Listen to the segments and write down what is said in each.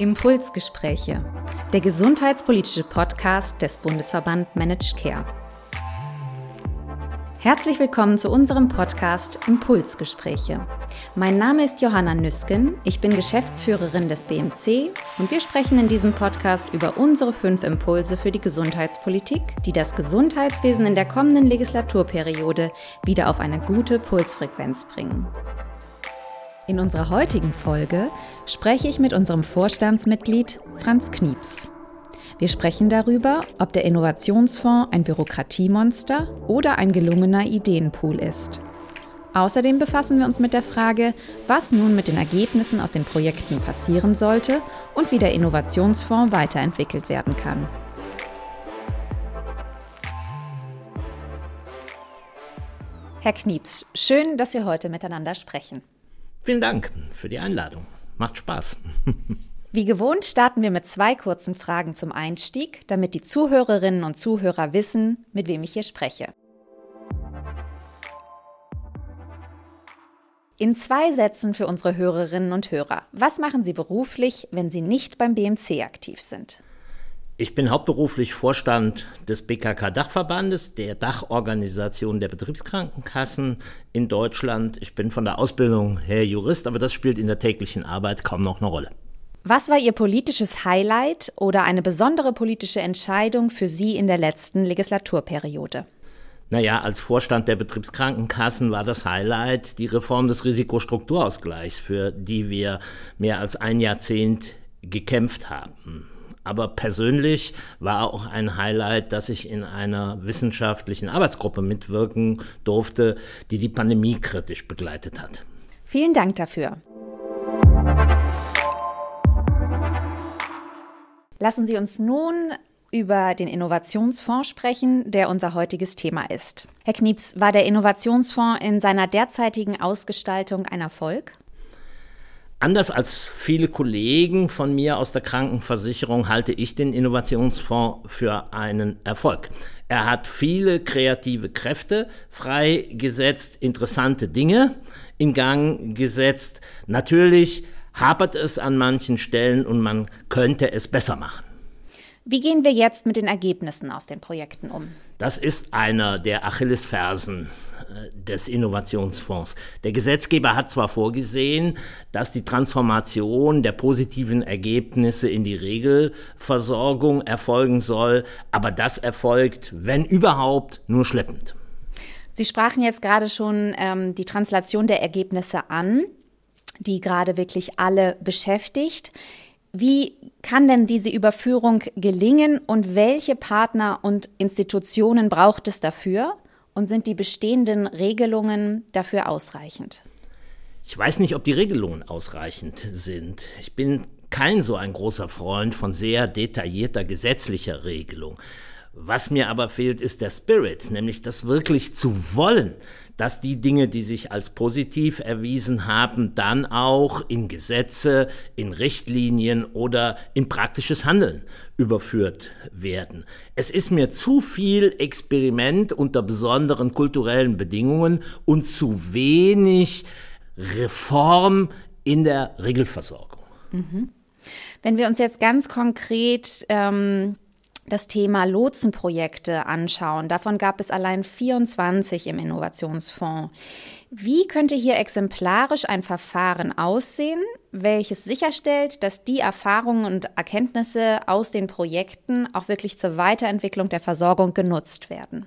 Impulsgespräche, der gesundheitspolitische Podcast des Bundesverband Managed Care. Herzlich willkommen zu unserem Podcast Impulsgespräche. Mein Name ist Johanna Nüsken, ich bin Geschäftsführerin des BMC und wir sprechen in diesem Podcast über unsere fünf Impulse für die Gesundheitspolitik, die das Gesundheitswesen in der kommenden Legislaturperiode wieder auf eine gute Pulsfrequenz bringen. In unserer heutigen Folge spreche ich mit unserem Vorstandsmitglied Franz Knieps. Wir sprechen darüber, ob der Innovationsfonds ein Bürokratiemonster oder ein gelungener Ideenpool ist. Außerdem befassen wir uns mit der Frage, was nun mit den Ergebnissen aus den Projekten passieren sollte und wie der Innovationsfonds weiterentwickelt werden kann. Herr Knieps, schön, dass wir heute miteinander sprechen. Vielen Dank für die Einladung. Macht Spaß. Wie gewohnt starten wir mit zwei kurzen Fragen zum Einstieg, damit die Zuhörerinnen und Zuhörer wissen, mit wem ich hier spreche. In zwei Sätzen für unsere Hörerinnen und Hörer. Was machen Sie beruflich, wenn Sie nicht beim BMC aktiv sind? Ich bin hauptberuflich Vorstand des BKK-Dachverbandes, der Dachorganisation der Betriebskrankenkassen in Deutschland. Ich bin von der Ausbildung her Jurist, aber das spielt in der täglichen Arbeit kaum noch eine Rolle. Was war Ihr politisches Highlight oder eine besondere politische Entscheidung für Sie in der letzten Legislaturperiode? Naja, als Vorstand der Betriebskrankenkassen war das Highlight die Reform des Risikostrukturausgleichs, für die wir mehr als ein Jahrzehnt gekämpft haben. Aber persönlich war auch ein Highlight, dass ich in einer wissenschaftlichen Arbeitsgruppe mitwirken durfte, die die Pandemie kritisch begleitet hat. Vielen Dank dafür. Lassen Sie uns nun über den Innovationsfonds sprechen, der unser heutiges Thema ist. Herr Knieps, war der Innovationsfonds in seiner derzeitigen Ausgestaltung ein Erfolg? Anders als viele Kollegen von mir aus der Krankenversicherung halte ich den Innovationsfonds für einen Erfolg. Er hat viele kreative Kräfte freigesetzt, interessante Dinge in Gang gesetzt. Natürlich hapert es an manchen Stellen und man könnte es besser machen. Wie gehen wir jetzt mit den Ergebnissen aus den Projekten um? Das ist einer der Achillesfersen des Innovationsfonds. Der Gesetzgeber hat zwar vorgesehen, dass die Transformation der positiven Ergebnisse in die Regelversorgung erfolgen soll, aber das erfolgt, wenn überhaupt, nur schleppend. Sie sprachen jetzt gerade schon ähm, die Translation der Ergebnisse an, die gerade wirklich alle beschäftigt. Wie kann denn diese Überführung gelingen und welche Partner und Institutionen braucht es dafür? Und sind die bestehenden Regelungen dafür ausreichend? Ich weiß nicht, ob die Regelungen ausreichend sind. Ich bin kein so ein großer Freund von sehr detaillierter gesetzlicher Regelung. Was mir aber fehlt, ist der Spirit, nämlich das wirklich zu wollen, dass die Dinge, die sich als positiv erwiesen haben, dann auch in Gesetze, in Richtlinien oder in praktisches Handeln überführt werden. Es ist mir zu viel Experiment unter besonderen kulturellen Bedingungen und zu wenig Reform in der Regelversorgung. Mhm. Wenn wir uns jetzt ganz konkret ähm das Thema Lotsenprojekte anschauen. Davon gab es allein 24 im Innovationsfonds. Wie könnte hier exemplarisch ein Verfahren aussehen, welches sicherstellt, dass die Erfahrungen und Erkenntnisse aus den Projekten auch wirklich zur Weiterentwicklung der Versorgung genutzt werden?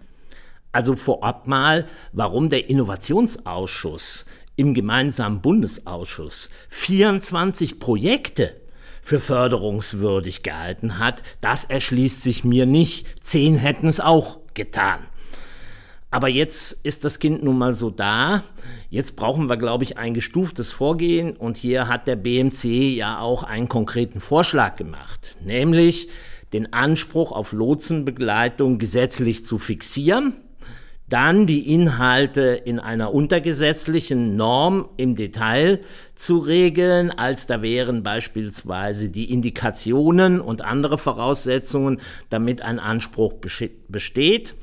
Also vorab mal, warum der Innovationsausschuss im gemeinsamen Bundesausschuss 24 Projekte für förderungswürdig gehalten hat, das erschließt sich mir nicht. Zehn hätten es auch getan. Aber jetzt ist das Kind nun mal so da. Jetzt brauchen wir, glaube ich, ein gestuftes Vorgehen. Und hier hat der BMC ja auch einen konkreten Vorschlag gemacht, nämlich den Anspruch auf Lotsenbegleitung gesetzlich zu fixieren dann die Inhalte in einer untergesetzlichen Norm im Detail zu regeln, als da wären beispielsweise die Indikationen und andere Voraussetzungen, damit ein Anspruch besteht.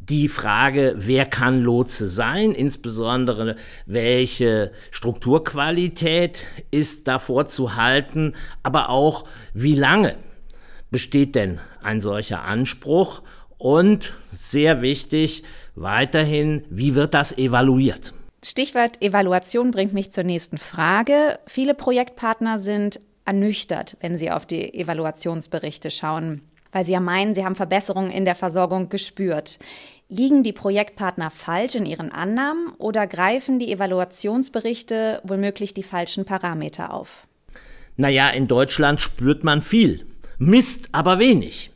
die Frage, wer kann Lotse sein, insbesondere welche Strukturqualität ist davor zu halten, aber auch wie lange besteht denn ein solcher Anspruch und sehr wichtig weiterhin, wie wird das evaluiert? Stichwort Evaluation bringt mich zur nächsten Frage. Viele Projektpartner sind ernüchtert, wenn sie auf die Evaluationsberichte schauen, weil sie ja meinen, sie haben Verbesserungen in der Versorgung gespürt. Liegen die Projektpartner falsch in ihren Annahmen oder greifen die Evaluationsberichte womöglich die falschen Parameter auf? Naja, in Deutschland spürt man viel, misst aber wenig.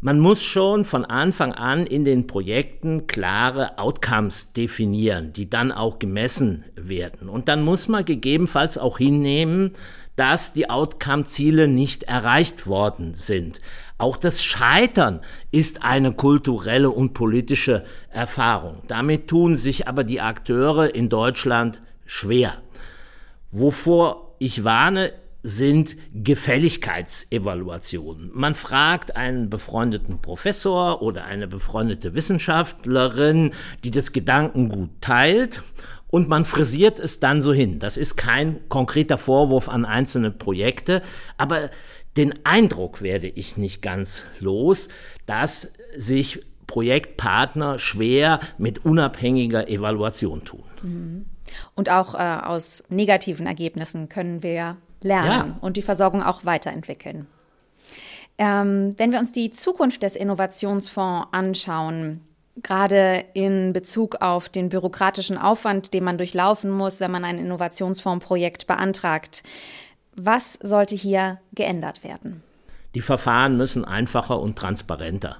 Man muss schon von Anfang an in den Projekten klare Outcomes definieren, die dann auch gemessen werden. Und dann muss man gegebenenfalls auch hinnehmen, dass die Outcome-Ziele nicht erreicht worden sind. Auch das Scheitern ist eine kulturelle und politische Erfahrung. Damit tun sich aber die Akteure in Deutschland schwer. Wovor ich warne, sind Gefälligkeitsevaluationen. Man fragt einen befreundeten Professor oder eine befreundete Wissenschaftlerin, die das Gedankengut teilt, und man frisiert es dann so hin. Das ist kein konkreter Vorwurf an einzelne Projekte, aber den Eindruck werde ich nicht ganz los, dass sich Projektpartner schwer mit unabhängiger Evaluation tun. Mhm. Und auch äh, aus negativen Ergebnissen können wir lernen ja. und die Versorgung auch weiterentwickeln. Ähm, wenn wir uns die Zukunft des Innovationsfonds anschauen, gerade in Bezug auf den bürokratischen Aufwand, den man durchlaufen muss, wenn man ein Innovationsfondsprojekt beantragt, was sollte hier geändert werden? Die Verfahren müssen einfacher und transparenter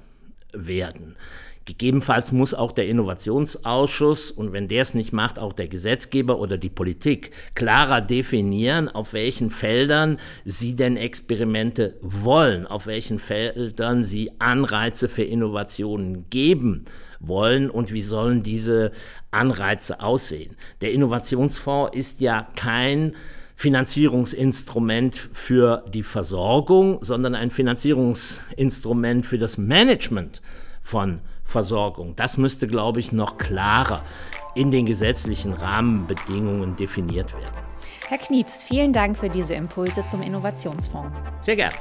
werden. Gegebenenfalls muss auch der Innovationsausschuss und wenn der es nicht macht, auch der Gesetzgeber oder die Politik klarer definieren, auf welchen Feldern sie denn Experimente wollen, auf welchen Feldern sie Anreize für Innovationen geben wollen und wie sollen diese Anreize aussehen. Der Innovationsfonds ist ja kein Finanzierungsinstrument für die Versorgung, sondern ein Finanzierungsinstrument für das Management von Versorgung. Das müsste, glaube ich, noch klarer in den gesetzlichen Rahmenbedingungen definiert werden. Herr Knieps, vielen Dank für diese Impulse zum Innovationsfonds. Sehr gern.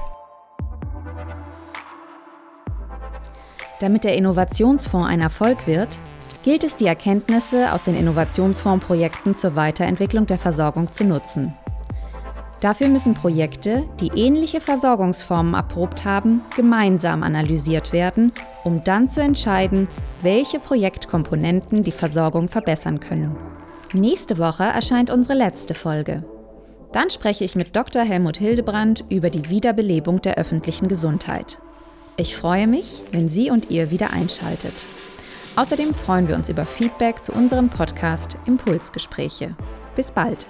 Damit der Innovationsfonds ein Erfolg wird, gilt es, die Erkenntnisse aus den Innovationsfondsprojekten zur Weiterentwicklung der Versorgung zu nutzen. Dafür müssen Projekte, die ähnliche Versorgungsformen erprobt haben, gemeinsam analysiert werden, um dann zu entscheiden, welche Projektkomponenten die Versorgung verbessern können. Nächste Woche erscheint unsere letzte Folge. Dann spreche ich mit Dr. Helmut Hildebrand über die Wiederbelebung der öffentlichen Gesundheit. Ich freue mich, wenn Sie und ihr wieder einschaltet. Außerdem freuen wir uns über Feedback zu unserem Podcast Impulsgespräche. Bis bald!